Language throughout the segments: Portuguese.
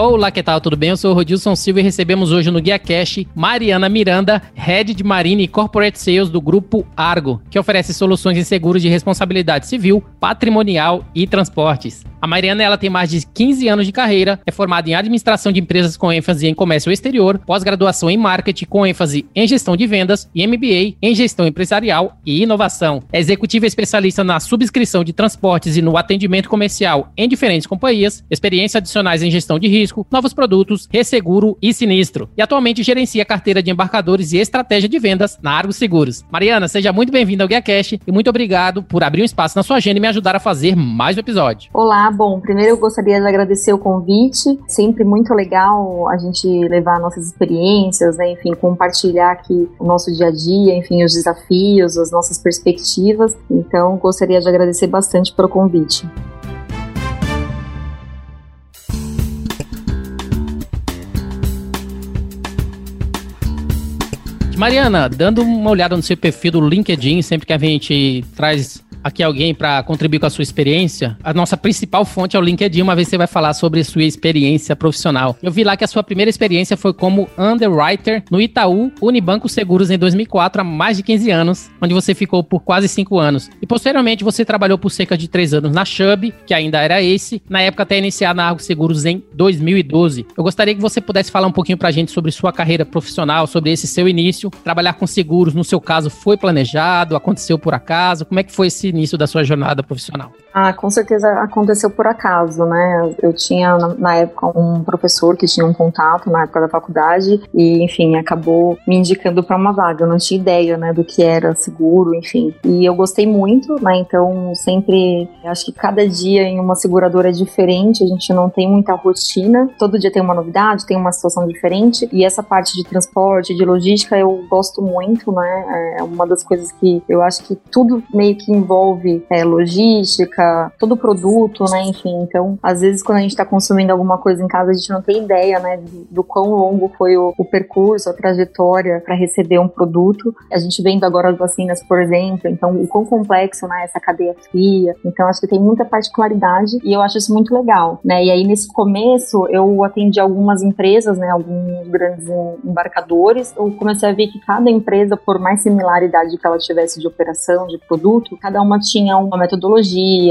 Olá, que tal? Tudo bem? Eu sou o Rodilson Silva e recebemos hoje no Guia Cash Mariana Miranda, Head de Marine e Corporate Sales do Grupo Argo, que oferece soluções em seguros de responsabilidade civil, patrimonial e transportes. A Mariana ela tem mais de 15 anos de carreira, é formada em administração de empresas com ênfase em comércio exterior, pós-graduação em marketing com ênfase em gestão de vendas e MBA em gestão empresarial e inovação. É executiva especialista na subscrição de transportes e no atendimento comercial em diferentes companhias, experiências adicionais em gestão de risco, novos produtos, resseguro e sinistro. E atualmente gerencia carteira de embarcadores e estratégia de vendas na Argos Seguros. Mariana, seja muito bem-vinda ao Guia Cash e muito obrigado por abrir um espaço na sua agenda e me ajudar a fazer mais um episódio. Olá, bom, primeiro eu gostaria de agradecer o convite. Sempre muito legal a gente levar nossas experiências, né, enfim, compartilhar aqui o nosso dia a dia, enfim, os desafios, as nossas perspectivas. Então, gostaria de agradecer bastante pelo convite. Mariana, dando uma olhada no seu perfil do LinkedIn, sempre que a gente traz aqui alguém para contribuir com a sua experiência, a nossa principal fonte é o LinkedIn, uma vez você vai falar sobre sua experiência profissional. Eu vi lá que a sua primeira experiência foi como underwriter no Itaú Unibanco Seguros em 2004, há mais de 15 anos, onde você ficou por quase 5 anos. E posteriormente você trabalhou por cerca de 3 anos na Chubb, que ainda era esse, na época até iniciar na Argo Seguros em 2012. Eu gostaria que você pudesse falar um pouquinho pra gente sobre sua carreira profissional, sobre esse seu início. Trabalhar com seguros, no seu caso, foi planejado, aconteceu por acaso? Como é que foi esse início da sua jornada profissional? Ah, com certeza aconteceu por acaso, né? Eu tinha na época um professor que tinha um contato na época da faculdade e, enfim, acabou me indicando para uma vaga. Eu não tinha ideia, né, do que era seguro, enfim. E eu gostei muito, né? Então, sempre acho que cada dia em uma seguradora é diferente, a gente não tem muita rotina. Todo dia tem uma novidade, tem uma situação diferente. E essa parte de transporte, de logística, eu gosto muito, né? É uma das coisas que eu acho que tudo meio que envolve é, logística, todo produto, né? Enfim, então, às vezes, quando a gente está consumindo alguma coisa em casa, a gente não tem ideia, né, do, do quão longo foi o, o percurso, a trajetória para receber um produto. A gente vendo agora as vacinas, por exemplo, então, o quão complexo, né, essa cadeia fria. Então, acho que tem muita particularidade e eu acho isso muito legal, né? E aí, nesse começo, eu atendi algumas empresas, né, alguns grandes embarcadores. Eu comecei a ver que cada empresa, por mais similaridade que ela tivesse de operação, de produto, cada uma tinha uma metodologia,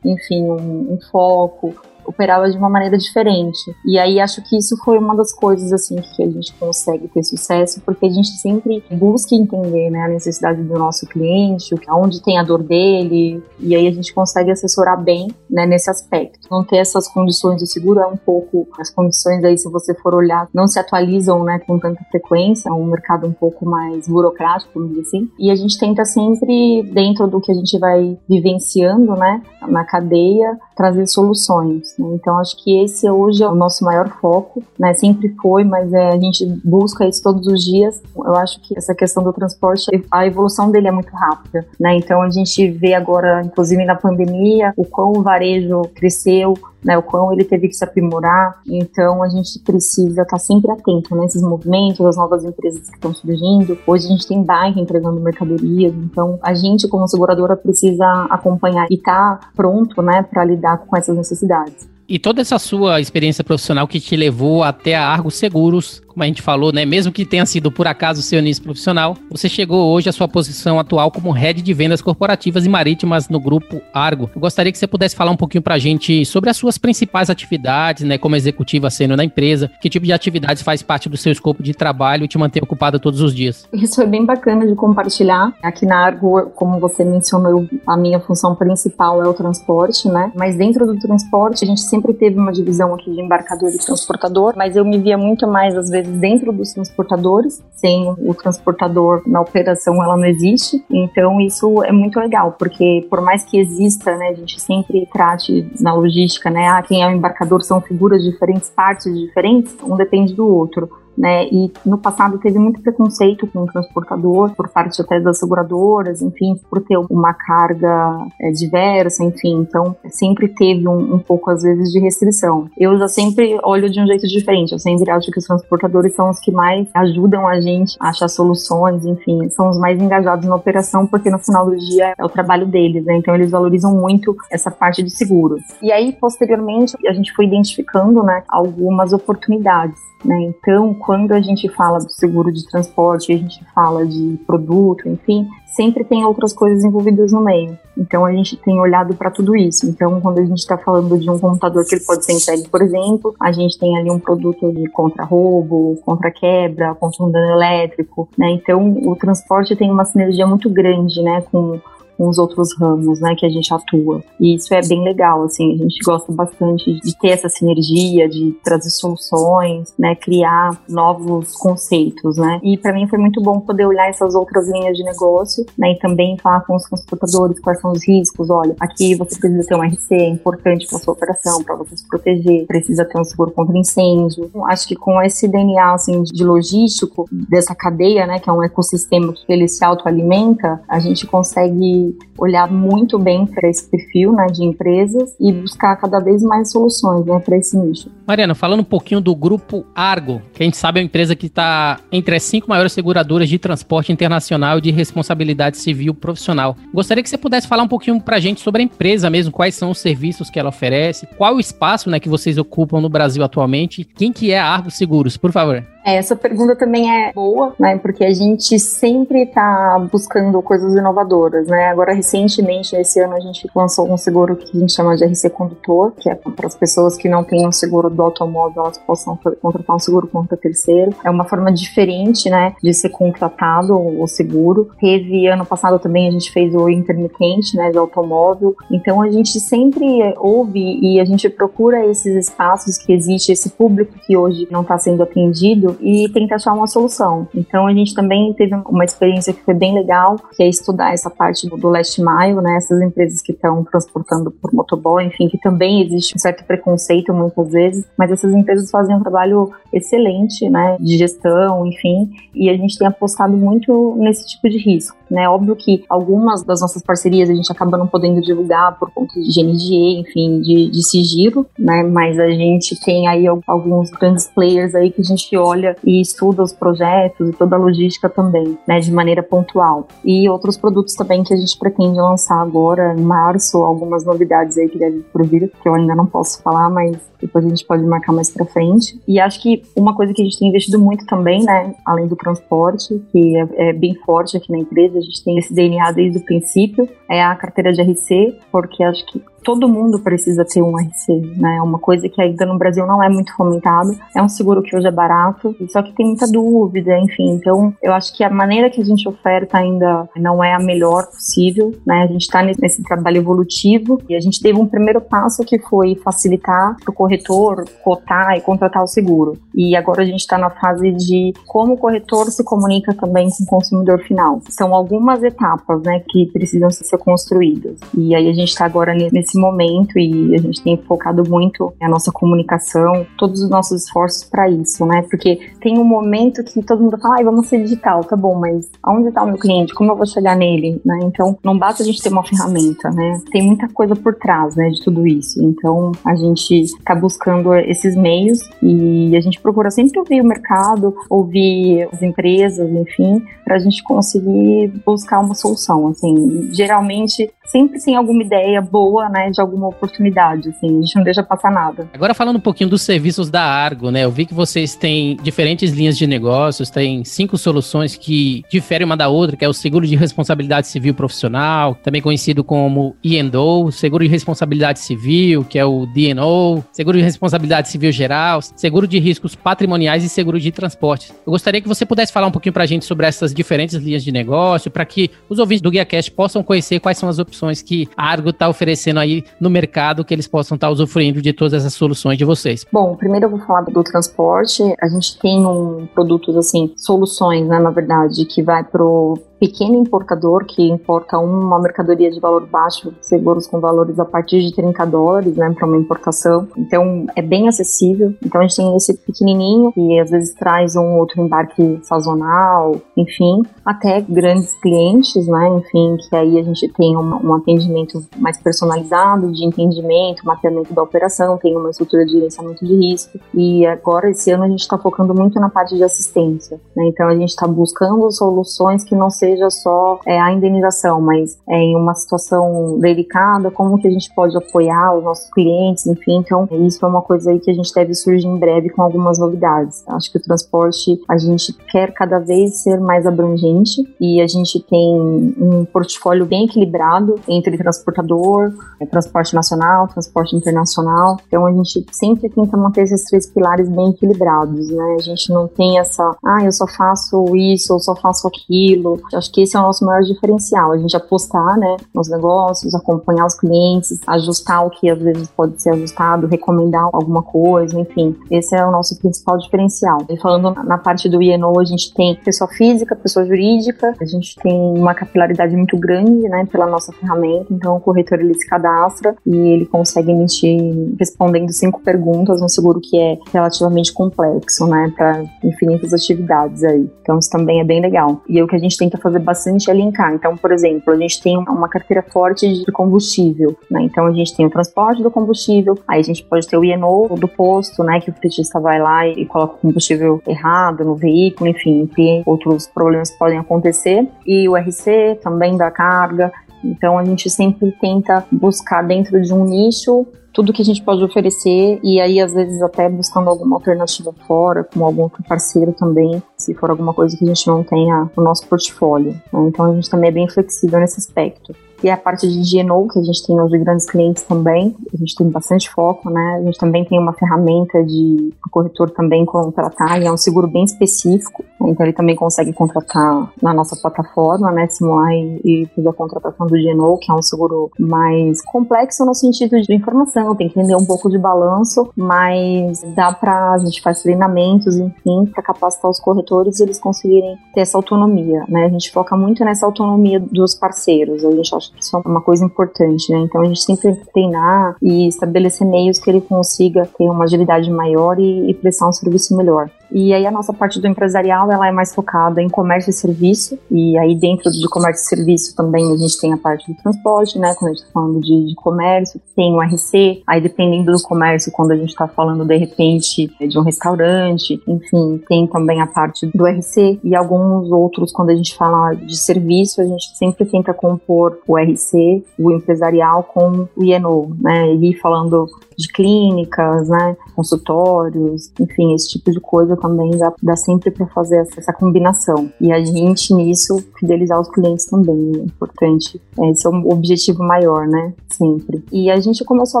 enfim, um, um foco, operava de uma maneira diferente. E aí acho que isso foi uma das coisas assim que a gente consegue ter sucesso, porque a gente sempre busca entender né, a necessidade do nosso cliente, onde tem a dor dele, e aí a gente consegue assessorar bem né, nesse aspecto. Não ter essas condições de seguro é um pouco, as condições aí, se você for olhar, não se atualizam né, com tanta frequência, é um mercado um pouco mais burocrático, vamos dizer assim, e a gente tenta sempre, dentro do que a gente vai vivenciando né, na cadeia, trazer soluções. Né? Então acho que esse hoje é o nosso maior foco, né? Sempre foi, mas é, a gente busca isso todos os dias. Eu acho que essa questão do transporte, a evolução dele é muito rápida, né? Então a gente vê agora, inclusive na pandemia, o quão o varejo cresceu, né, o quão ele teve que se aprimorar. Então a gente precisa estar sempre atento nesses né, movimentos, as novas empresas que estão surgindo. Hoje a gente tem bike entregando mercadorias, então a gente como seguradora precisa acompanhar e estar tá pronto, né, para lidar com essas necessidades. E toda essa sua experiência profissional que te levou até a Argos Seguros, como a gente falou, né? Mesmo que tenha sido por acaso seu início profissional, você chegou hoje à sua posição atual como head de vendas corporativas e marítimas no grupo Argo. Eu gostaria que você pudesse falar um pouquinho pra gente sobre as suas principais atividades, né? Como executiva sendo na empresa, que tipo de atividades faz parte do seu escopo de trabalho e te mantém ocupada todos os dias. Isso é bem bacana de compartilhar. Aqui na Argo, como você mencionou, a minha função principal é o transporte, né? Mas dentro do transporte, a gente sempre teve uma divisão aqui de embarcador e transportador, mas eu me via muito mais, às vezes, vezes dentro dos transportadores, sem o transportador na operação ela não existe. Então isso é muito legal, porque por mais que exista, né, a gente sempre trate na logística, né, ah, quem é o embarcador são figuras diferentes, partes diferentes, um depende do outro né? E no passado teve muito preconceito com o transportador por parte até das seguradoras, enfim, por ter uma carga é, diversa, enfim. Então sempre teve um, um, pouco às vezes de restrição. Eu já sempre olho de um jeito diferente. Eu sempre acho que os transportadores são os que mais ajudam a gente a achar soluções, enfim, são os mais engajados na operação porque no final do dia é o trabalho deles, né? Então eles valorizam muito essa parte de seguro. E aí posteriormente a gente foi identificando, né, algumas oportunidades. Né? Então, quando a gente fala do seguro de transporte, a gente fala de produto, enfim, sempre tem outras coisas envolvidas no meio. Então, a gente tem olhado para tudo isso. Então, quando a gente está falando de um computador que ele pode ser entregue, por exemplo, a gente tem ali um produto de contra roubo, contra quebra, contra um dano elétrico, né? Então, o transporte tem uma sinergia muito grande, né, com com os outros ramos, né, que a gente atua. E isso é bem legal, assim, a gente gosta bastante de ter essa sinergia, de trazer soluções, né, criar novos conceitos, né. E para mim foi muito bom poder olhar essas outras linhas de negócio, né, e também falar com os transportadores quais são os riscos. Olha, aqui você precisa ter um RC, é importante para sua operação, para você se proteger, precisa ter um seguro contra incêndio. Acho que com esse DNA, assim, de logístico dessa cadeia, né, que é um ecossistema que ele se autoalimenta, a gente consegue olhar muito bem para esse perfil né, de empresas e buscar cada vez mais soluções né, para esse nicho. Mariana, falando um pouquinho do grupo Argo, que a gente sabe é uma empresa que está entre as cinco maiores seguradoras de transporte internacional e de responsabilidade civil profissional. Gostaria que você pudesse falar um pouquinho para a gente sobre a empresa mesmo, quais são os serviços que ela oferece, qual o espaço né, que vocês ocupam no Brasil atualmente, quem que é a Argo Seguros, por favor. É, essa pergunta também é boa, né? Porque a gente sempre está buscando coisas inovadoras, né? Agora, recentemente, esse ano, a gente lançou um seguro que a gente chama de RC Condutor, que é para as pessoas que não têm um seguro do automóvel, elas possam contratar um seguro contra terceiro. É uma forma diferente, né, de ser contratado o seguro. Teve ano passado também a gente fez o intermitente, né, de automóvel. Então a gente sempre ouve e a gente procura esses espaços que existe esse público que hoje não está sendo atendido e tenta achar uma solução. Então a gente também teve uma experiência que foi bem legal, que é estudar essa parte do, do last mile, né? Essas empresas que estão transportando por motoboy, enfim, que também existe um certo preconceito muitas vezes, mas essas empresas fazem um trabalho excelente, né? De gestão, enfim, e a gente tem apostado muito nesse tipo de risco. Né? Óbvio que algumas das nossas parcerias a gente acaba não podendo divulgar por conta de GNG, enfim, de, de sigilo, né? Mas a gente tem aí alguns grandes players aí que a gente olha e estuda os projetos e toda a logística também, né? De maneira pontual. E outros produtos também que a gente pretende lançar agora em março, algumas novidades aí que devem vir, que eu ainda não posso falar, mas depois a gente pode marcar mais para frente. E acho que uma coisa que a gente tem investido muito também, né, além do transporte, que é, é, bem forte aqui na empresa, a gente tem esse DNA desde o princípio, é a carteira de RC, porque acho que todo mundo precisa ter um RC, né? É uma coisa que ainda no Brasil não é muito fomentado. É um seguro que hoje é barato, só que tem muita dúvida, enfim. Então, eu acho que a maneira que a gente oferta ainda não é a melhor possível, né? A gente está nesse trabalho evolutivo e a gente teve um primeiro passo que foi facilitar para o corretor cotar e contratar o seguro. E agora a gente está na fase de como o corretor se comunica também com o consumidor final. São algumas etapas, né, que precisam ser construídas. E aí a gente está agora nesse nesse momento e a gente tem focado muito a nossa comunicação, todos os nossos esforços para isso, né? Porque tem um momento que todo mundo fala, ai, vamos ser digital, tá bom, mas aonde está o meu cliente? Como eu vou chegar nele? Né? Então, não basta a gente ter uma ferramenta, né? Tem muita coisa por trás, né, de tudo isso. Então, a gente está buscando esses meios e a gente procura sempre ouvir o mercado, ouvir as empresas, enfim, para a gente conseguir buscar uma solução. Assim, geralmente sempre tem alguma ideia boa, né, de alguma oportunidade, assim, a gente não deixa passar nada. Agora falando um pouquinho dos serviços da Argo, né, eu vi que vocês têm diferentes linhas de negócios, tem cinco soluções que diferem uma da outra, que é o seguro de responsabilidade civil profissional, também conhecido como E&O, seguro de responsabilidade civil, que é o D&O, seguro de responsabilidade civil geral, seguro de riscos patrimoniais e seguro de transporte. Eu gostaria que você pudesse falar um pouquinho pra gente sobre essas diferentes linhas de negócio, para que os ouvintes do GuiaCast possam conhecer quais são as opções que a Argo está oferecendo aí no mercado que eles possam estar usufruindo de todas essas soluções de vocês? Bom, primeiro eu vou falar do transporte. A gente tem um produtos assim, soluções, né, na verdade, que vai pro pequeno importador que importa uma mercadoria de valor baixo, seguros com valores a partir de 30 dólares, né, para uma importação. Então é bem acessível. Então a gente tem esse pequenininho que às vezes traz um outro embarque sazonal, enfim, até grandes clientes, né, enfim, que aí a gente tem um, um atendimento mais personalizado de entendimento, mapeamento da operação, tem uma estrutura de gerenciamento de risco. E agora esse ano a gente está focando muito na parte de assistência. Né, então a gente está buscando soluções que não sejam seja só é, a indenização, mas é, em uma situação delicada, como que a gente pode apoiar os nossos clientes, enfim. Então, isso é uma coisa aí que a gente deve surgir em breve com algumas novidades. Acho que o transporte, a gente quer cada vez ser mais abrangente e a gente tem um portfólio bem equilibrado entre transportador, é, transporte nacional, transporte internacional. Então, a gente sempre tenta manter esses três pilares bem equilibrados, né? A gente não tem essa, ah, eu só faço isso, ou só faço aquilo. Acho que esse é o nosso maior diferencial, a gente apostar, né, nos negócios, acompanhar os clientes, ajustar o que às vezes pode ser ajustado, recomendar alguma coisa, enfim, esse é o nosso principal diferencial. E falando na parte do INO, a gente tem pessoa física, pessoa jurídica, a gente tem uma capilaridade muito grande, né, pela nossa ferramenta, então o corretor ele se cadastra e ele consegue emitir respondendo cinco perguntas, um seguro que é relativamente complexo, né, para infinitas atividades aí. Então isso também é bem legal. E é o que a gente tenta fazer bastante é linkar. Então, por exemplo, a gente tem uma carteira forte de combustível, né? Então a gente tem o transporte do combustível, aí a gente pode ter o IENO do posto, né? Que o petista vai lá e coloca o combustível errado no veículo, enfim, tem outros problemas podem acontecer. E o RC também da carga. Então a gente sempre tenta buscar dentro de um nicho tudo que a gente pode oferecer e aí às vezes até buscando alguma alternativa fora, com algum outro parceiro também, se for alguma coisa que a gente não tenha no nosso portfólio. Né? Então a gente também é bem flexível nesse aspecto e a parte de GNO, que a gente tem hoje grandes clientes também, a gente tem bastante foco, né? A gente também tem uma ferramenta de corretor também contratar, e é um seguro bem específico, né? então ele também consegue contratar na nossa plataforma, né? Simular e fazer a contratação do GNO, que é um seguro mais complexo no sentido de informação, tem que entender um pouco de balanço, mas dá para a gente faz treinamentos, enfim, para capacitar os corretores e eles conseguirem ter essa autonomia, né? A gente foca muito nessa autonomia dos parceiros, a gente acha isso é uma coisa importante, né? Então a gente sempre treinar e estabelecer meios que ele consiga ter uma agilidade maior e, e prestar um serviço melhor. E aí a nossa parte do empresarial, ela é mais focada em comércio e serviço, e aí dentro do comércio e serviço também a gente tem a parte do transporte, né, quando a gente está falando de, de, comércio, tem o RC, aí dependendo do comércio, quando a gente está falando de repente de um restaurante, enfim, tem também a parte do RC e alguns outros, quando a gente fala de serviço, a gente sempre tenta compor o RC, o empresarial com o INO, né, e falando de clínicas, né, consultórios, enfim, esse tipo de coisa também dá, dá sempre para fazer essa, essa, combinação. E a gente nisso fidelizar os clientes também, é importante. Esse é o objetivo maior, né, sempre. E a gente começou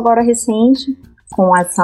agora recente com essa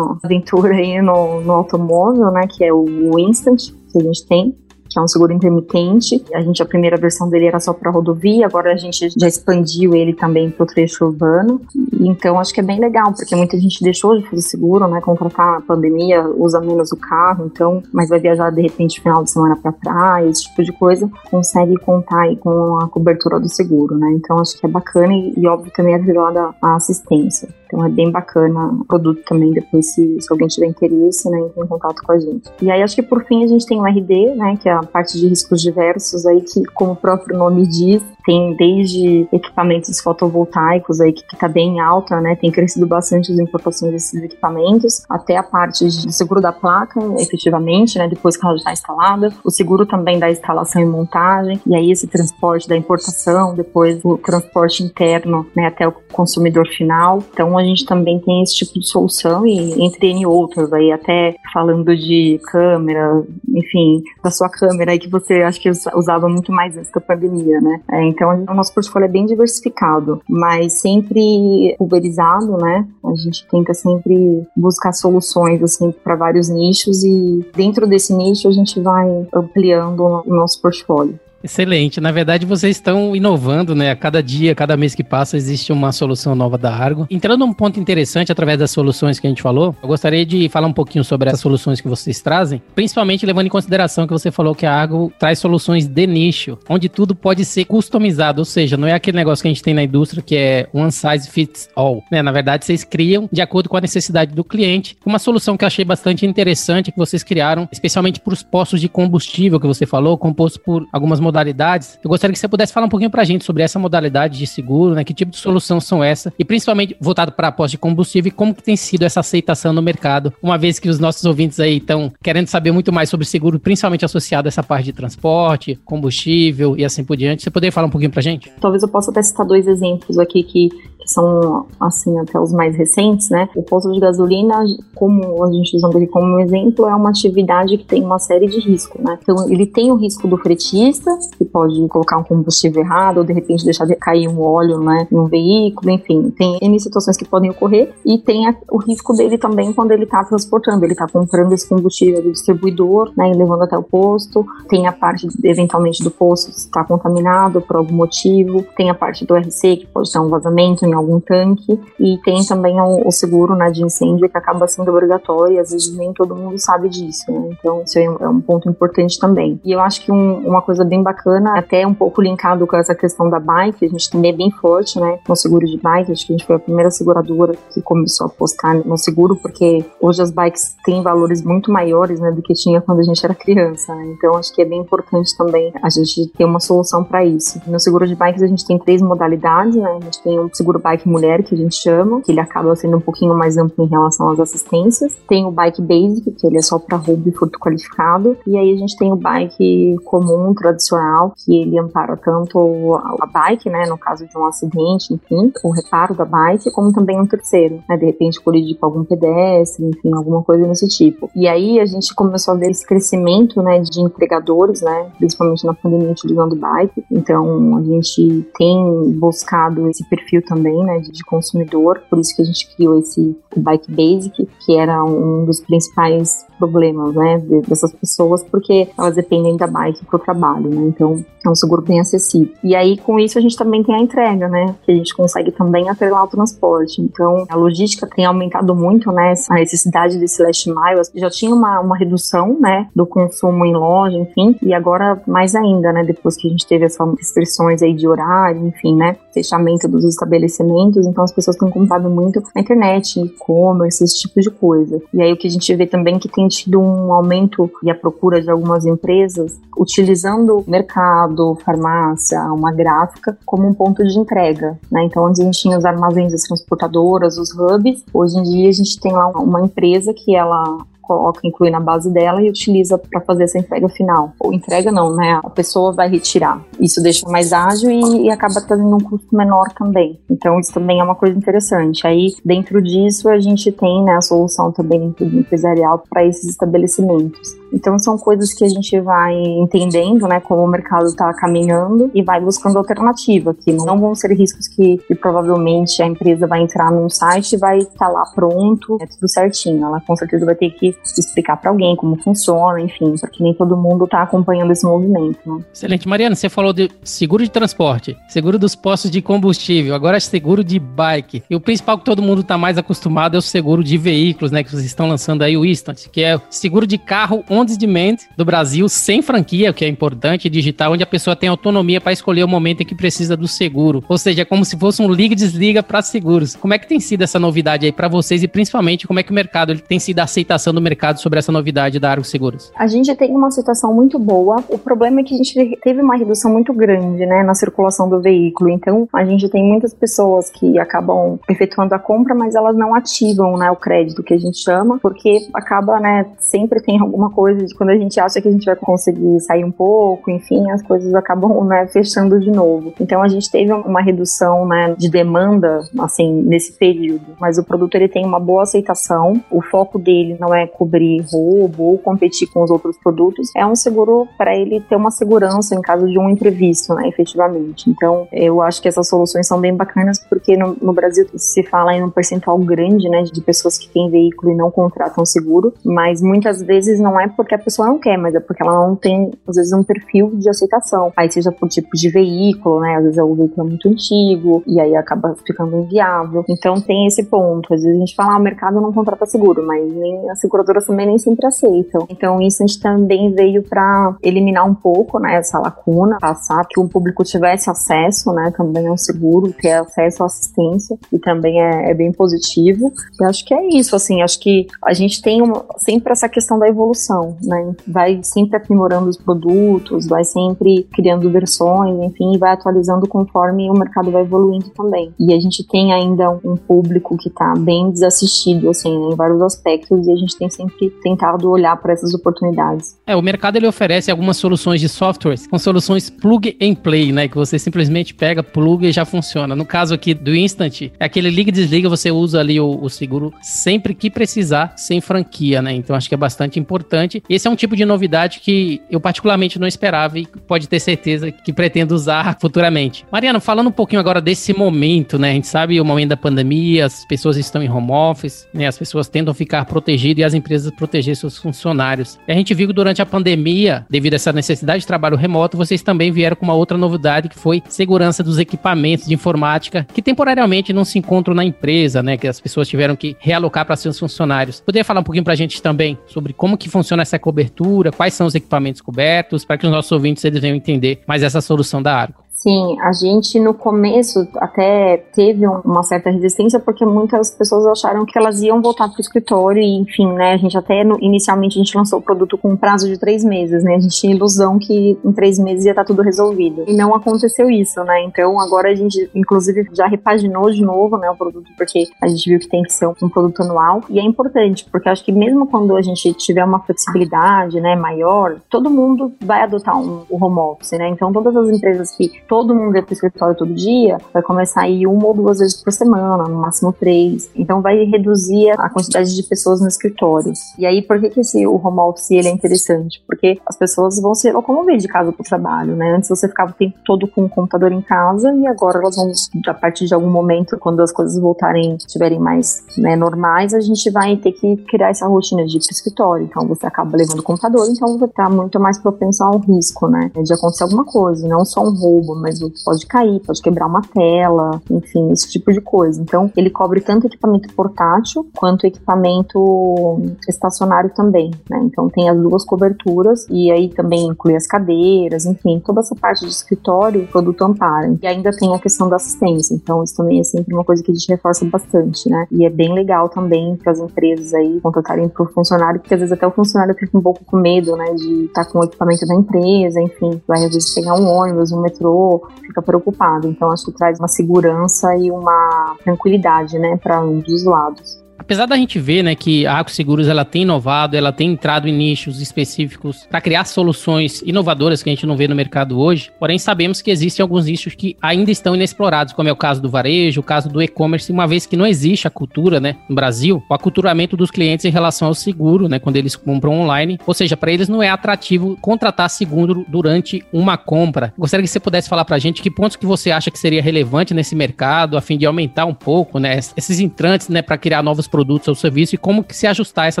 aventura aí no, no automóvel, né, que é o Instant que a gente tem que é um seguro intermitente. A gente, a primeira versão dele era só para rodovia, agora a gente já expandiu ele também para o trecho urbano. Então, acho que é bem legal, porque muita gente deixou de fazer seguro, né? Contratar a pandemia, usa menos o carro, então, mas vai viajar de repente final de semana para praia, esse tipo de coisa, consegue contar aí com a cobertura do seguro, né? Então, acho que é bacana e, e óbvio, também é ligada à assistência. Então é bem bacana o produto também, depois se, se alguém tiver interesse, né, entre em contato com a gente. E aí acho que por fim a gente tem o RD, né, que é a parte de riscos diversos aí, que como o próprio nome diz, tem desde equipamentos fotovoltaicos aí que, está bem alta, né? Tem crescido bastante as importações desses equipamentos, até a parte de seguro da placa, efetivamente, né? Depois que ela já está instalada, o seguro também da instalação e montagem, e aí esse transporte da importação, depois o transporte interno, né? Até o consumidor final. Então a gente também tem esse tipo de solução e entre N outras aí, até falando de câmera, enfim, da sua câmera aí que você acho que usava muito mais antes da pandemia, né? É, então, o nosso portfólio é bem diversificado, mas sempre pulverizado, né? A gente tenta sempre buscar soluções assim para vários nichos e dentro desse nicho a gente vai ampliando o nosso portfólio. Excelente. Na verdade, vocês estão inovando, né? A cada dia, cada mês que passa, existe uma solução nova da Argo. Entrando num ponto interessante através das soluções que a gente falou, eu gostaria de falar um pouquinho sobre as soluções que vocês trazem, principalmente levando em consideração que você falou que a Argo traz soluções de nicho, onde tudo pode ser customizado, ou seja, não é aquele negócio que a gente tem na indústria que é one size fits all. Né? Na verdade, vocês criam de acordo com a necessidade do cliente. Uma solução que eu achei bastante interessante que vocês criaram, especialmente para os postos de combustível que você falou, composto por algumas modalidades. Eu gostaria que você pudesse falar um pouquinho para a gente sobre essa modalidade de seguro, né? Que tipo de solução são essa? E principalmente voltado para postos de combustível e como que tem sido essa aceitação no mercado, uma vez que os nossos ouvintes aí estão querendo saber muito mais sobre seguro, principalmente associado a essa parte de transporte, combustível e assim por diante. Você poderia falar um pouquinho para a gente? Talvez eu possa até citar dois exemplos aqui que são, assim, até os mais recentes, né? O posto de gasolina, como a gente usando aqui como exemplo, é uma atividade que tem uma série de riscos, né? Então, ele tem o risco do fretista, que pode colocar um combustível errado, ou de repente deixar de cair um óleo, né, um veículo, enfim, tem N situações que podem ocorrer, e tem a, o risco dele também quando ele está transportando, ele está comprando esse combustível do distribuidor, né, e levando até o posto, tem a parte, eventualmente, do posto estar contaminado por algum motivo, tem a parte do RC, que pode ter um vazamento em algum tanque e tem também o, o, seguro né, de incêndio que acaba sendo obrigatório e às vezes nem todo mundo sabe disso, né? Então isso é um, é um, ponto importante também. E eu acho que um, uma coisa bem bacana, até um pouco linkado com essa questão da bike, a gente também é bem forte, né, no seguro de bike, acho que a gente foi a primeira seguradora que começou a apostar no seguro, porque hoje as bikes têm valores muito maiores, né, do que tinha quando a gente era criança, né? Então acho que é bem importante também a gente ter uma solução para isso. No seguro de bikes a gente tem três modalidades, né? A gente tem um seguro bike mulher, que a gente chama, que ele acaba sendo um pouquinho mais amplo em relação às assistências. Tem o bike basic, que ele é só para roubo e furto qualificado. E aí a gente tem o bike comum, tradicional, que ele ampara tanto a bike, né, no caso de um acidente, enfim, o reparo da bike, como também um terceiro, né, de repente colidir com algum pedestre, enfim, alguma coisa desse tipo. E aí a gente começou a ver esse crescimento, né, de entregadores, né, principalmente na pandemia utilizando bike. Então a gente tem buscado esse perfil também né, de consumidor, por isso que a gente criou esse Bike Basic, que era um dos principais problemas, né, dessas pessoas, porque elas dependem da bike para o trabalho, né, então é um seguro bem acessível. E aí, com isso, a gente também tem a entrega, né, que a gente consegue também atrelar o transporte. Então, a logística tem aumentado muito, né, a necessidade desse last mile, já tinha uma, uma redução, né, do consumo em loja, enfim, e agora mais ainda, né, depois que a gente teve essas restrições aí de horário, enfim, né, fechamento dos estabelecimentos, então as pessoas têm comprado muito na internet, e-commerce, esse tipo de coisa. E aí o que a gente vê também é que tem tido um aumento e a procura de algumas empresas utilizando mercado, farmácia, uma gráfica como um ponto de entrega, né? Então antes a gente tinha os armazéns, as transportadoras, os hubs, hoje em dia a gente tem lá uma empresa que ela coloca, inclui na base dela e utiliza para fazer essa entrega final. Ou entrega não, né? A pessoa vai retirar. Isso deixa mais ágil e, e acaba trazendo um custo menor também. Então isso também é uma coisa interessante. Aí dentro disso a gente tem né, a solução também empresarial para esses estabelecimentos. Então são coisas que a gente vai entendendo, né, como o mercado está caminhando e vai buscando alternativa, que não vão ser riscos que, que, provavelmente a empresa vai entrar num site e vai estar tá lá pronto, é tudo certinho. Ela com certeza vai ter que explicar para alguém como funciona, enfim, porque nem todo mundo está acompanhando esse movimento, né? Excelente. Mariana, você falou de seguro de transporte, seguro dos postos de combustível, agora seguro de bike. E o principal que todo mundo está mais acostumado é o seguro de veículos, né, que vocês estão lançando aí o Instant, que é seguro de carro on demand do Brasil, sem franquia, o que é importante, digital, onde a pessoa tem autonomia para escolher o momento em que precisa do seguro. Ou seja, é como se fosse um liga e desliga para seguros. Como é que tem sido essa novidade aí para vocês e principalmente como é que o mercado ele tem sido a aceitação do mercado sobre essa novidade da Argo Seguros? A gente tem uma situação muito boa. O problema é que a gente teve uma redução muito grande, né, na circulação do veículo. Então, a gente tem muitas pessoas que acabam efetuando a compra, mas elas não ativam, né, o crédito que a gente chama, porque acaba, né, sempre tem alguma coisa coisas, quando a gente acha que a gente vai conseguir sair um pouco, enfim, as coisas acabam né, fechando de novo. Então a gente teve uma redução né, de demanda, assim, nesse período, mas o produto ele tem uma boa aceitação. O foco dele não é cobrir roubo ou competir com os outros produtos, é um seguro para ele ter uma segurança em caso de um imprevisto, né, efetivamente. Então eu acho que essas soluções são bem bacanas porque no, no Brasil se fala em um percentual grande, né, de pessoas que têm veículo e não contratam seguro, mas muitas vezes não é porque a pessoa não quer, mas é porque ela não tem, às vezes, um perfil de aceitação. Aí seja por tipo de veículo, né? Às vezes o veículo é muito antigo e aí acaba ficando inviável. Então tem esse ponto. Às vezes a gente fala, ah, o mercado não contrata seguro, mas nem as seguradoras também nem sempre aceitam. Então isso a gente também veio para eliminar um pouco, né, essa lacuna, passar que o público tivesse acesso, né, também ao seguro, ter acesso à assistência e também é, é bem positivo. E acho que é isso, assim, acho que a gente tem uma, sempre essa questão da evolução, né, vai sempre aprimorando os produtos, vai sempre criando versões, enfim, vai atualizando conforme o mercado vai evoluindo também. E a gente tem ainda um público que está bem desassistido, assim, né, em vários aspectos e a gente tem sempre tentado olhar para essas oportunidades. É, o mercado ele oferece algumas soluções de softwares com soluções plug and play, né, que você simplesmente pega, pluga e já funciona. No caso aqui do Instant, é aquele liga e desliga, você usa ali o, o seguro sempre que precisar, sem franquia, né? Então acho que é bastante importante. Esse é um tipo de novidade que eu particularmente não esperava e pode ter certeza que pretendo usar futuramente. Mariana, falando um pouquinho agora desse momento, né? A gente sabe o momento da pandemia, as pessoas estão em home office, né? As pessoas tentam ficar protegidas e as empresas proteger seus funcionários. E a gente viu que durante a pandemia, devido a essa necessidade de trabalho remoto, vocês também vieram com uma outra novidade que foi segurança dos equipamentos de informática que temporariamente não se encontram na empresa, né? Que as pessoas tiveram que realocar para seus funcionários. Poderia falar um pouquinho para a gente também sobre como que funciona essa cobertura, quais são os equipamentos cobertos, para que os nossos ouvintes eles venham entender mais essa solução da Argo. Sim, a gente no começo até teve uma certa resistência porque muitas pessoas acharam que elas iam voltar para o escritório e, enfim, né, a gente até no, inicialmente a gente lançou o produto com um prazo de três meses, né, a gente tinha ilusão que em três meses ia estar tá tudo resolvido. E não aconteceu isso, né, então agora a gente inclusive já repaginou de novo, né, o produto porque a gente viu que tem que ser um produto anual. E é importante porque acho que mesmo quando a gente tiver uma flexibilidade, né, maior, todo mundo vai adotar um, o home office, né, então todas as empresas que todo mundo ia pro escritório todo dia, vai começar a ir uma ou duas vezes por semana, no máximo três. Então vai reduzir a quantidade de pessoas no escritório. E aí, por que, que esse, o home office ele é interessante? Porque as pessoas vão se locomover de casa pro trabalho, né? Antes você ficava o tempo todo com o computador em casa e agora elas vão, a partir de algum momento, quando as coisas voltarem, estiverem mais né, normais, a gente vai ter que criar essa rotina de ir pro escritório. Então você acaba levando o computador, então você tá muito mais propenso ao risco, né? De acontecer alguma coisa, não só um roubo, mas pode cair, pode quebrar uma tela, enfim, esse tipo de coisa. Então, ele cobre tanto equipamento portátil quanto equipamento estacionário também, né? Então, tem as duas coberturas e aí também inclui as cadeiras, enfim, toda essa parte de escritório, o produto ampara. E ainda tem a questão da assistência, então isso também é sempre uma coisa que a gente reforça bastante, né? E é bem legal também para as empresas aí contratarem o funcionário, porque às vezes até o funcionário fica um pouco com medo, né, de estar tá com o equipamento da empresa, enfim, vai às vezes pegar um ônibus, um metrô, fica preocupado. Então, acho que traz uma segurança e uma tranquilidade, né, para um dos lados apesar da gente ver, né, que a Arco Seguros ela tem inovado, ela tem entrado em nichos específicos para criar soluções inovadoras que a gente não vê no mercado hoje, porém sabemos que existem alguns nichos que ainda estão inexplorados, como é o caso do varejo, o caso do e-commerce, uma vez que não existe a cultura, né, no Brasil, o aculturamento dos clientes em relação ao seguro, né, quando eles compram online, ou seja, para eles não é atrativo contratar seguro durante uma compra. Gostaria que você pudesse falar para a gente que pontos que você acha que seria relevante nesse mercado, a fim de aumentar um pouco, né, esses entrantes, né, para criar novos produtos ou serviços e como que se ajustar essa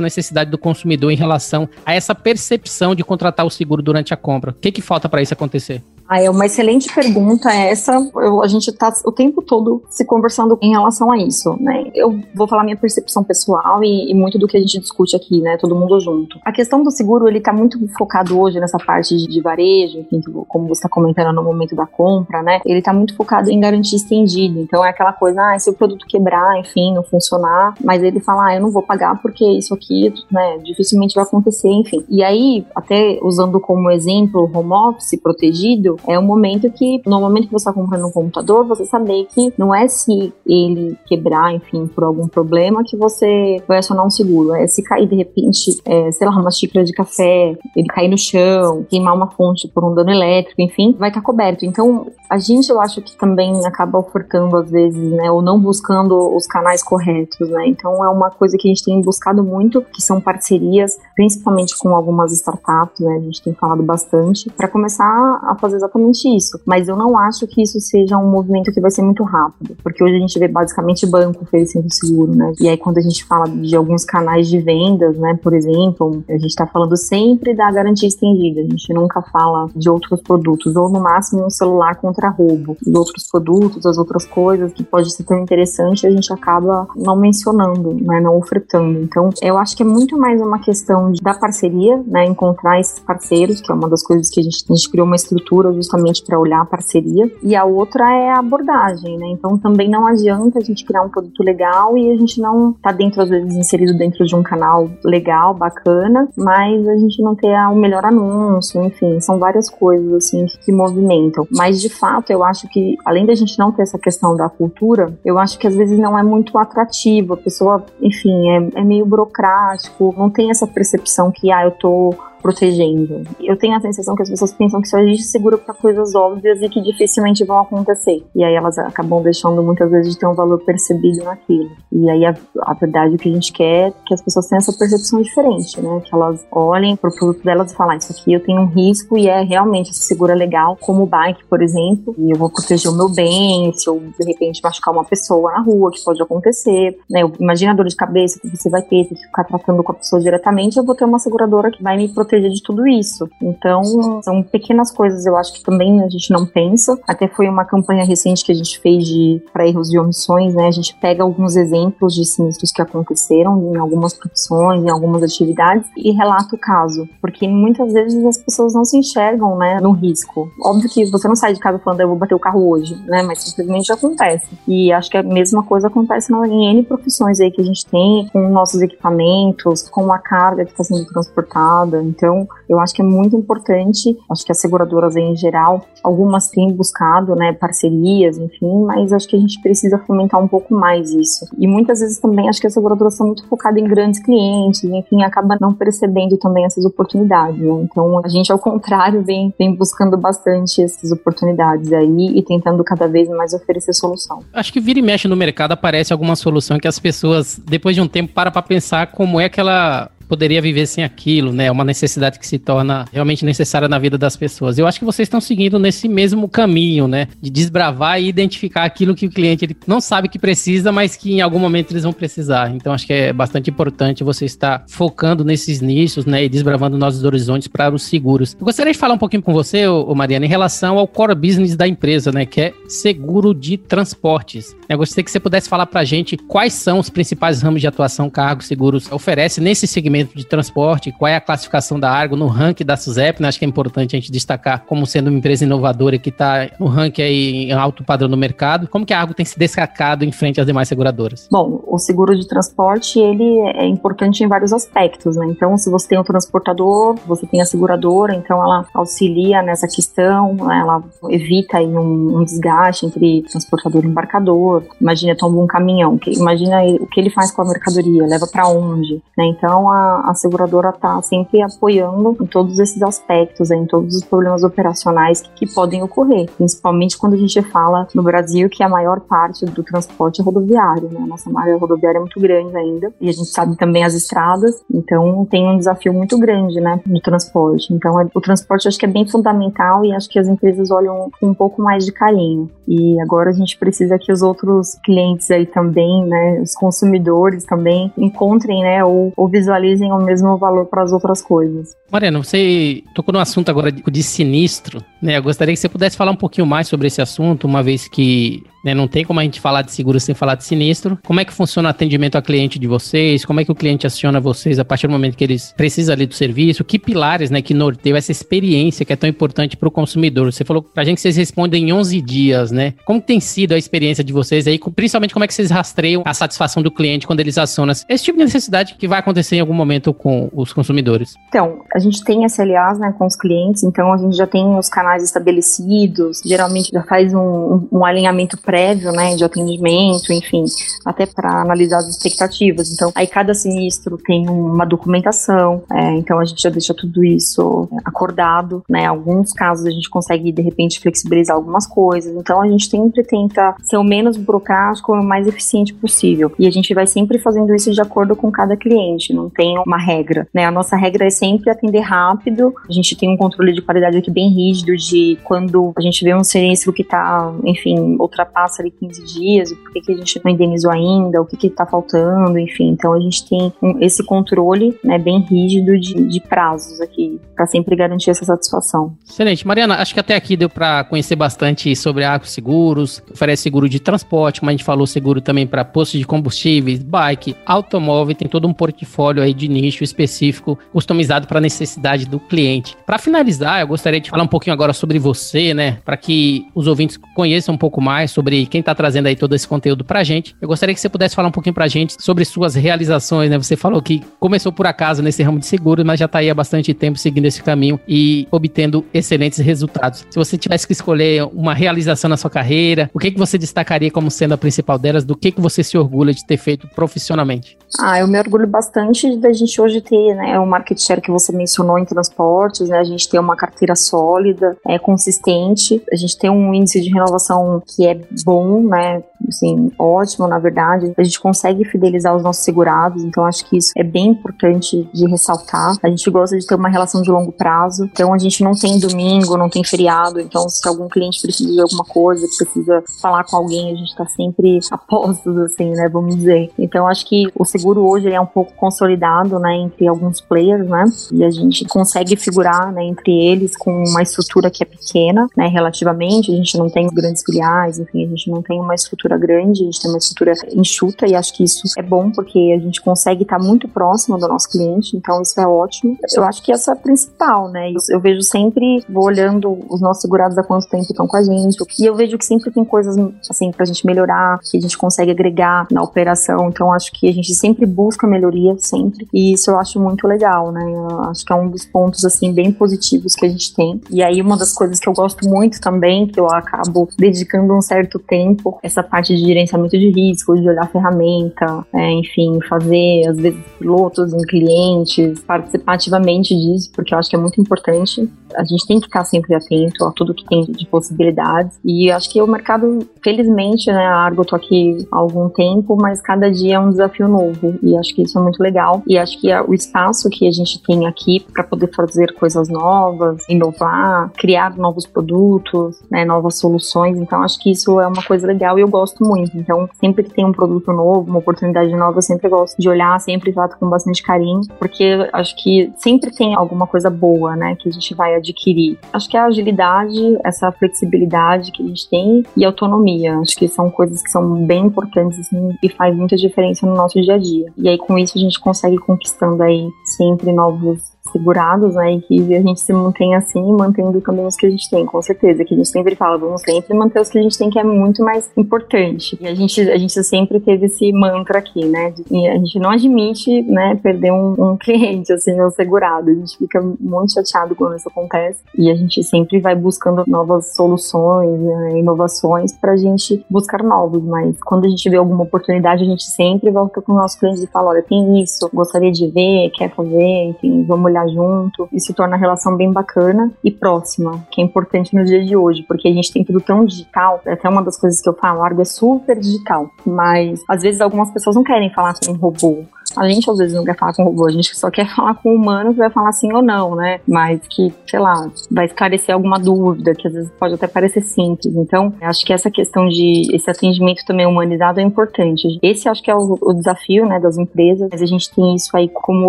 necessidade do consumidor em relação a essa percepção de contratar o seguro durante a compra. O que, que falta para isso acontecer? Ah, é uma excelente pergunta essa. Eu, a gente está o tempo todo se conversando em relação a isso, né? Eu vou falar minha percepção pessoal e, e, muito do que a gente discute aqui, né? Todo mundo junto. A questão do seguro, ele tá muito focado hoje nessa parte de, de varejo, enfim, como você está comentando no momento da compra, né? Ele tá muito focado em garantia estendida. Então é aquela coisa, ah, se o produto quebrar, enfim, não funcionar, mas ele fala, ah, eu não vou pagar porque isso aqui, né, dificilmente vai acontecer, enfim. E aí, até usando como exemplo o home office protegido, é um momento que, no momento que você está comprando um computador, você saber que não é se ele quebrar, enfim, por algum problema, que você vai acionar um seguro. É se cair de repente, é, sei lá, uma xícara de café, ele cair no chão, queimar uma fonte por um dano elétrico, enfim, vai estar tá coberto. Então, a gente, eu acho que também acaba ofertando, às vezes, né, ou não buscando os canais corretos, né? Então, é uma coisa que a gente tem buscado muito, que são parcerias, principalmente com algumas startups, né? A gente tem falado bastante, para começar a fazer exatamente isso. Mas eu não acho que isso seja um movimento que vai ser muito rápido, porque hoje a gente vê basicamente banco oferecendo seguro, né? E aí quando a gente fala de alguns canais de vendas, né, por exemplo, a gente está falando sempre da garantia estendida, a gente nunca fala de outros produtos, ou no máximo um celular contra roubo. Os outros produtos, as outras coisas que pode ser tão interessante, a gente acaba não mencionando, né, não ofertando. Então, eu acho que é muito mais uma questão de, da parceria, né, encontrar esses parceiros, que é uma das coisas que a gente, a gente criou uma estrutura justamente para olhar a parceria, e a outra é a abordagem, né? Então, também não adianta a gente criar um produto legal e a gente não tá dentro, às vezes, inserido dentro de um canal legal, bacana, mas a gente não ter o melhor anúncio, enfim, são várias coisas, assim, que movimentam. Mas, de fato, eu acho que, além da gente não ter essa questão da cultura, eu acho que às vezes não é muito atrativo. A pessoa, enfim, é, é meio burocrático, não tem essa percepção que, ah, eu tô protegendo. Eu tenho a sensação que as pessoas pensam que só existe seguro para coisas óbvias e que dificilmente vão acontecer. E aí elas acabam deixando muitas vezes de ter um valor percebido naquilo. E aí a, a verdade o que a gente quer é que as pessoas tenham essa percepção diferente, né? Que elas olhem pro produto delas e falem, ah, isso aqui eu tenho um risco e é realmente esse seguro é legal, como o bike, por exemplo, e eu vou proteger o meu bem, se eu de repente machucar uma pessoa na rua, que pode acontecer, né? Imagina a dor de cabeça que você vai ter, ter que ficar tratando com a pessoa diretamente, eu vou ter uma seguradora que vai me proteger de tudo isso. Então, são pequenas coisas, eu acho que também a gente não pensa. Até foi uma campanha recente que a gente fez de para erros e omissões, né? A gente pega alguns exemplos de sinistros que aconteceram em algumas profissões, em algumas atividades e relata o caso, porque muitas vezes as pessoas não se enxergam, né, no risco. Óbvio que você não sai de casa falando eu vou bater o carro hoje, né? Mas simplesmente acontece. E acho que a mesma coisa acontece em N profissões aí que a gente tem, com nossos equipamentos, com a carga que está sendo transportada. Então, eu acho que é muito importante, acho que as seguradoras em geral, algumas têm buscado, né, parcerias, enfim, mas acho que a gente precisa fomentar um pouco mais isso. E muitas vezes também acho que as seguradoras são muito focadas em grandes clientes, enfim, acaba não percebendo também essas oportunidades, né? Então, a gente, ao contrário, vem, vem buscando bastante essas oportunidades aí e tentando cada vez mais oferecer solução. Acho que vira e mexe no mercado aparece alguma solução que as pessoas, depois de um tempo, para para pensar como é que ela poderia viver sem aquilo, né? É uma necessidade que se torna realmente necessária na vida das pessoas. Eu acho que vocês estão seguindo nesse mesmo caminho, né? De desbravar e identificar aquilo que o cliente ele não sabe que precisa, mas que em algum momento eles vão precisar. Então acho que é bastante importante você estar focando nesses nichos, né? E desbravando novos horizontes para os seguros. Eu gostaria de falar um pouquinho com você, ô, Mariana, em relação ao core business da empresa, né? Que é seguro de transportes. Eu gostaria que você pudesse falar para a gente quais são os principais ramos de atuação Cargo Seguros oferece nesse segmento de transporte, qual é a classificação da Argo no ranking da SUSEP, né? Acho que é importante a gente destacar como sendo uma empresa inovadora que está no ranking aí em alto padrão no mercado. Como que a Argo tem se destacado em frente às demais seguradoras? Bom, o seguro de transporte, ele é importante em vários aspectos, né? Então, se você tem um transportador, você tem a seguradora, então ela auxilia nessa questão, né? ela evita aí um, um desgaste entre transportador e embarcador. Imagina, tomar um caminhão, que, imagina o que ele faz com a mercadoria, leva para onde, né? Então, a, a, seguradora está sempre apoiando em todos esses aspectos, em todos os problemas operacionais que, que, podem ocorrer, principalmente quando a gente fala no Brasil que a maior parte do transporte é rodoviário, né? Nossa malha rodoviária é muito grande ainda e a gente sabe também as estradas, então tem um desafio muito grande, né, no transporte. Então, é, o transporte acho que é bem fundamental e acho que as empresas olham com um pouco mais de carinho. E agora a gente precisa que os outros clientes aí também, né, os consumidores também encontrem, né, ou, ou visualizem valorizem o mesmo valor para as outras coisas. Mariana, você tocou no assunto agora de, de sinistro, né? Eu gostaria que você pudesse falar um pouquinho mais sobre esse assunto, uma vez que né? Não tem como a gente falar de seguro sem falar de sinistro. Como é que funciona o atendimento ao cliente de vocês? Como é que o cliente aciona vocês a partir do momento que eles precisam ali do serviço? Que pilares, né, que norteiam essa experiência que é tão importante para o consumidor? Você falou pra gente que vocês respondem em 11 dias, né? Como tem sido a experiência de vocês aí? Principalmente como é que vocês rastreiam a satisfação do cliente quando eles acionam esse tipo de necessidade que vai acontecer em algum momento com os consumidores? Então, a gente tem SLAs, né, com os clientes, então a gente já tem os canais estabelecidos, geralmente já faz um, um alinhamento pré prévio, né, de atendimento, enfim, até para analisar as expectativas. Então, aí cada sinistro tem uma documentação, é, então a gente já deixa tudo isso acordado, né? Alguns casos a gente consegue de repente flexibilizar algumas coisas. Então a gente sempre tenta ser o menos burocrático e o mais eficiente possível. E a gente vai sempre fazendo isso de acordo com cada cliente, não tem uma regra, né? A nossa regra é sempre atender rápido. A gente tem um controle de qualidade aqui bem rígido de quando a gente vê um sinistro que tá, enfim, ultrapassa ali 15 dias, por que, que a gente não indenizou ainda, o que que tá faltando, enfim. Então a gente tem um, esse controle, né, bem rígido de, de prazos aqui, para sempre garantir essa satisfação. Excelente. Mariana, acho que até aqui deu para conhecer bastante sobre a Arco Seguros, oferece seguro de transporte, como a gente falou, seguro também para postos de combustíveis, bike, automóvel, tem todo um portfólio aí de nicho específico, customizado para a necessidade do cliente. Para finalizar, eu gostaria de falar um pouquinho agora sobre você, né, para que os ouvintes conheçam um pouco mais sobre quem está trazendo aí todo esse conteúdo para a gente. Eu gostaria que você pudesse falar um pouquinho para a gente sobre suas realizações, né? Você falou que começou por acaso nesse ramo de seguros, mas já está aí há bastante tempo seguindo esse caminho e obtendo excelentes resultados. Se você tivesse que escolher uma realização na sua carreira, o que, que você destacaria como sendo a principal delas? Do que, que você se orgulha de ter feito profissionalmente? Ah, eu me orgulho bastante da gente hoje ter né, o market share que você mencionou em transportes, né? A gente ter uma carteira sólida, é, consistente, a gente tem um índice de renovação que é bom, né? Assim, ótimo, na verdade. A gente consegue fidelizar os nossos segurados, então acho que isso é bem importante de ressaltar. A gente gosta de ter uma relação de longo prazo, então a gente não tem domingo, não tem feriado, então se algum cliente precisa de alguma coisa, precisa falar com alguém, a gente tá sempre a postos, assim, né? Vamos dizer. Então acho que o seguro hoje é um pouco consolidado, né, entre alguns players, né? E a gente consegue figurar, né, entre eles com uma estrutura que é pequena, né, relativamente. A gente não tem grandes filiais, enfim, gente não tem uma estrutura grande, a gente tem uma estrutura enxuta e acho que isso é bom porque a gente consegue estar muito próximo do nosso cliente, então isso é ótimo. Eu acho que essa é a principal, né? Eu vejo sempre, vou olhando os nossos segurados há quanto tempo estão com a gente, e eu vejo que sempre tem coisas, assim, pra gente melhorar, que a gente consegue agregar na operação, então acho que a gente sempre busca melhoria, sempre, e isso eu acho muito legal, né? Eu acho que é um dos pontos, assim, bem positivos que a gente tem. E aí, uma das coisas que eu gosto muito também, que eu acabo dedicando um certo tempo, essa parte de gerenciamento de risco, de olhar ferramenta, é, enfim, fazer, às vezes, pilotos em clientes, participar ativamente disso, porque eu acho que é muito importante. A gente tem que ficar sempre atento a tudo que tem de possibilidades. E acho que o mercado, felizmente, né, Argo, tô aqui há algum tempo, mas cada dia é um desafio novo. E acho que isso é muito legal. E acho que o espaço que a gente tem aqui para poder fazer coisas novas, inovar, criar novos produtos, né, novas soluções. Então, acho que isso é uma coisa legal e eu gosto muito. Então, sempre que tem um produto novo, uma oportunidade nova, eu sempre gosto de olhar, sempre trato com bastante carinho, porque acho que sempre tem alguma coisa boa, né, que a gente vai adquirir. Acho que a agilidade, essa flexibilidade que a gente tem e autonomia, acho que são coisas que são bem importantes assim, e faz muita diferença no nosso dia a dia. E aí com isso a gente consegue conquistando aí sempre novos segurados, né? E que a gente se mantém assim, mantendo também os que a gente tem, com certeza. Que a gente sempre fala, vamos sempre manter os que a gente tem, que é muito mais importante. E a gente, a gente sempre teve esse mantra aqui, né? E a gente não admite, né, perder um, um cliente, assim, um segurado. A gente fica muito chateado quando isso acontece. E a gente sempre vai buscando novas soluções, né, inovações pra gente buscar novos. Mas quando a gente vê alguma oportunidade, a gente sempre volta com o nosso cliente e fala, olha, tem isso, gostaria de ver, quer fazer, enfim, vamos olhar trabalhar junto. Isso torna a relação bem bacana e próxima, que é importante no dia de hoje, porque a gente tem tudo tão digital. É até uma das coisas que eu falo, Argo é super digital, mas às vezes algumas pessoas não querem falar com um robô. A gente às vezes não quer falar com robô, a gente só quer falar com o humano que vai falar sim ou não, né? Mas que, sei lá, vai esclarecer alguma dúvida, que às vezes pode até parecer simples. Então, acho que essa questão de esse atendimento também humanizado é importante. Esse acho que é o, o desafio, né, das empresas, mas a gente tem isso aí como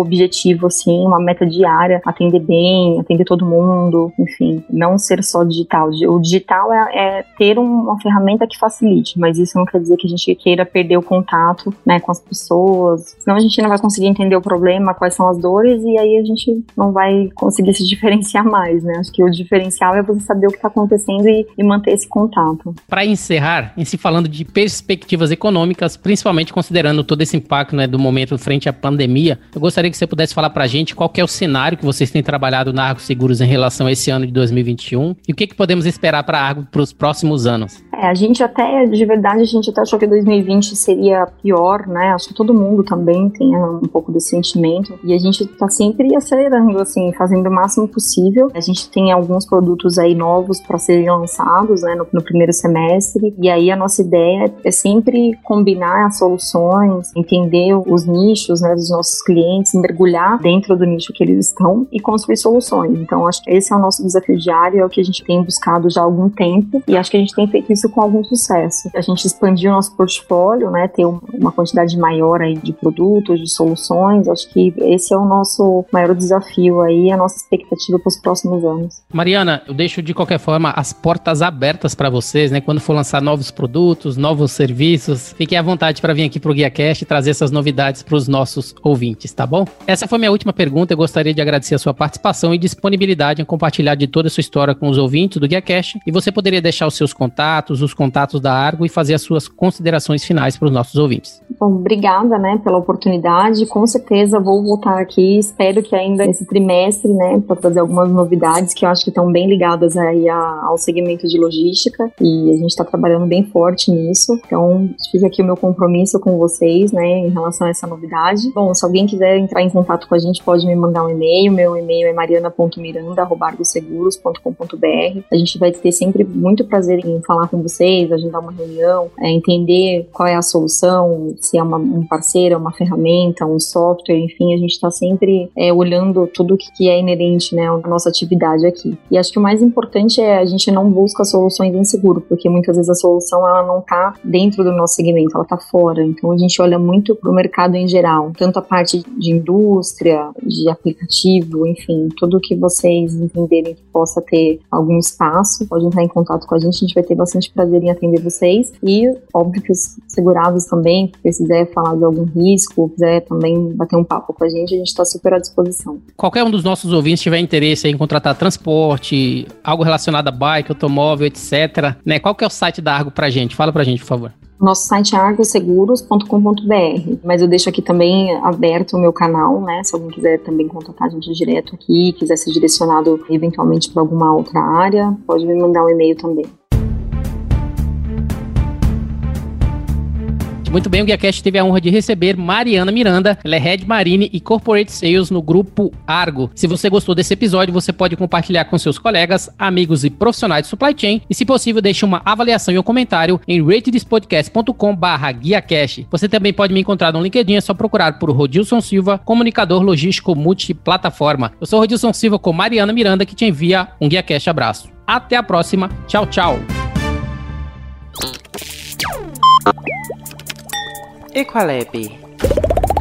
objetivo, assim, uma meta diária, atender bem, atender todo mundo, enfim, não ser só digital. O digital é, é ter uma ferramenta que facilite, mas isso não quer dizer que a gente queira perder o contato, né, com as pessoas, senão a gente não vai conseguir entender o problema, quais são as dores, e aí a gente não vai conseguir se diferenciar mais, né? Acho que o diferencial é você saber o que está acontecendo e, e, manter esse contato. Para encerrar, em se falando de perspectivas econômicas, principalmente considerando todo esse impacto né, do momento frente à pandemia, eu gostaria que você pudesse falar para a gente qual é o cenário que vocês têm trabalhado na Argo Seguros em relação a esse ano de 2021 e o que, que podemos esperar para a Argo para os próximos anos. É, a gente até, de verdade, a gente até achou que 2020 seria pior, né? Acho que todo mundo também tem um pouco desse sentimento. E a gente tá sempre acelerando, assim, fazendo o máximo possível. A gente tem alguns produtos aí novos para serem lançados, né, no, no, primeiro semestre. E aí a nossa ideia é sempre combinar as soluções, entender os nichos, né, dos nossos clientes, mergulhar dentro do nicho que eles estão e construir soluções. Então, acho que esse é o nosso desafio diário, é o que a gente tem buscado já há algum tempo. E acho que a gente tem feito isso com algum sucesso. A gente expandiu o nosso portfólio, né, ter uma quantidade maior aí de produtos, de soluções. Acho que esse é o nosso maior desafio aí, a nossa expectativa para os próximos anos. Mariana, eu deixo de qualquer forma as portas abertas para vocês, né? Quando for lançar novos produtos, novos serviços, fiquem à vontade para vir aqui para o GuiaCast e trazer essas novidades para os nossos ouvintes, tá bom? Essa foi minha última pergunta. Eu gostaria de agradecer a sua participação e disponibilidade em compartilhar de toda a sua história com os ouvintes do GuiaCast. E você poderia deixar os seus contatos, os contatos da Argo e fazer as suas considerações finais para os nossos ouvintes. Bom, obrigada, né, pela oportunidade. Com certeza vou voltar aqui. Espero que ainda esse trimestre, né, para trazer algumas novidades que eu acho que estão bem ligadas aí ao segmento de logística e a gente está trabalhando bem forte nisso. Então, fica aqui o meu compromisso com vocês, né, em relação a essa novidade. Bom, se alguém quiser entrar em contato com a gente, pode me mandar um e-mail. Meu e-mail é mariana.miranda@argoseguros.com.br. A gente vai ter sempre muito prazer em falar com vocês, agendar uma reunião, é, entender qual é a solução, se é uma, um parceiro, uma ferramenta, um software, enfim, a gente está sempre é, olhando tudo que é inerente né, à nossa atividade aqui. E acho que o mais importante é a gente não busca soluções em seguro, porque muitas vezes a solução ela não está dentro do nosso segmento, ela está fora. Então a gente olha muito para o mercado em geral, tanto a parte de indústria, de aplicativo, enfim, tudo que vocês entenderem que possa ter algum espaço, pode entrar em contato com a gente, a gente vai ter bastante prazer em atender vocês. E óbvio que os segurados também, se quiser falar de algum risco, quiser também bater um papo com a gente, a gente está super à disposição. Qualquer um dos nossos ouvintes tiver interesse em contratar transporte, algo relacionado a bike, automóvel, etc., né? Qual que é o site da Argo pra gente? Fala pra gente, por favor. Nosso site é argoseguros.com.br, mas eu deixo aqui também aberto o meu canal, né? Se alguém quiser também contatar a gente direto aqui, quiser ser direcionado eventualmente para alguma outra área, pode me mandar um e-mail também. Muito bem, o GuiaCast teve a honra de receber Mariana Miranda. Ela é Head Marine e Corporate Sales no grupo Argo. Se você gostou desse episódio, você pode compartilhar com seus colegas, amigos e profissionais de supply chain. E, se possível, deixe uma avaliação e um comentário em ratedspodcast.com.br GuiaCast. Você também pode me encontrar no LinkedIn, é só procurar por Rodilson Silva, comunicador logístico multiplataforma. Eu sou Rodilson Silva com Mariana Miranda, que te envia um GuiaCast abraço. Até a próxima. Tchau, tchau. Equalab. É,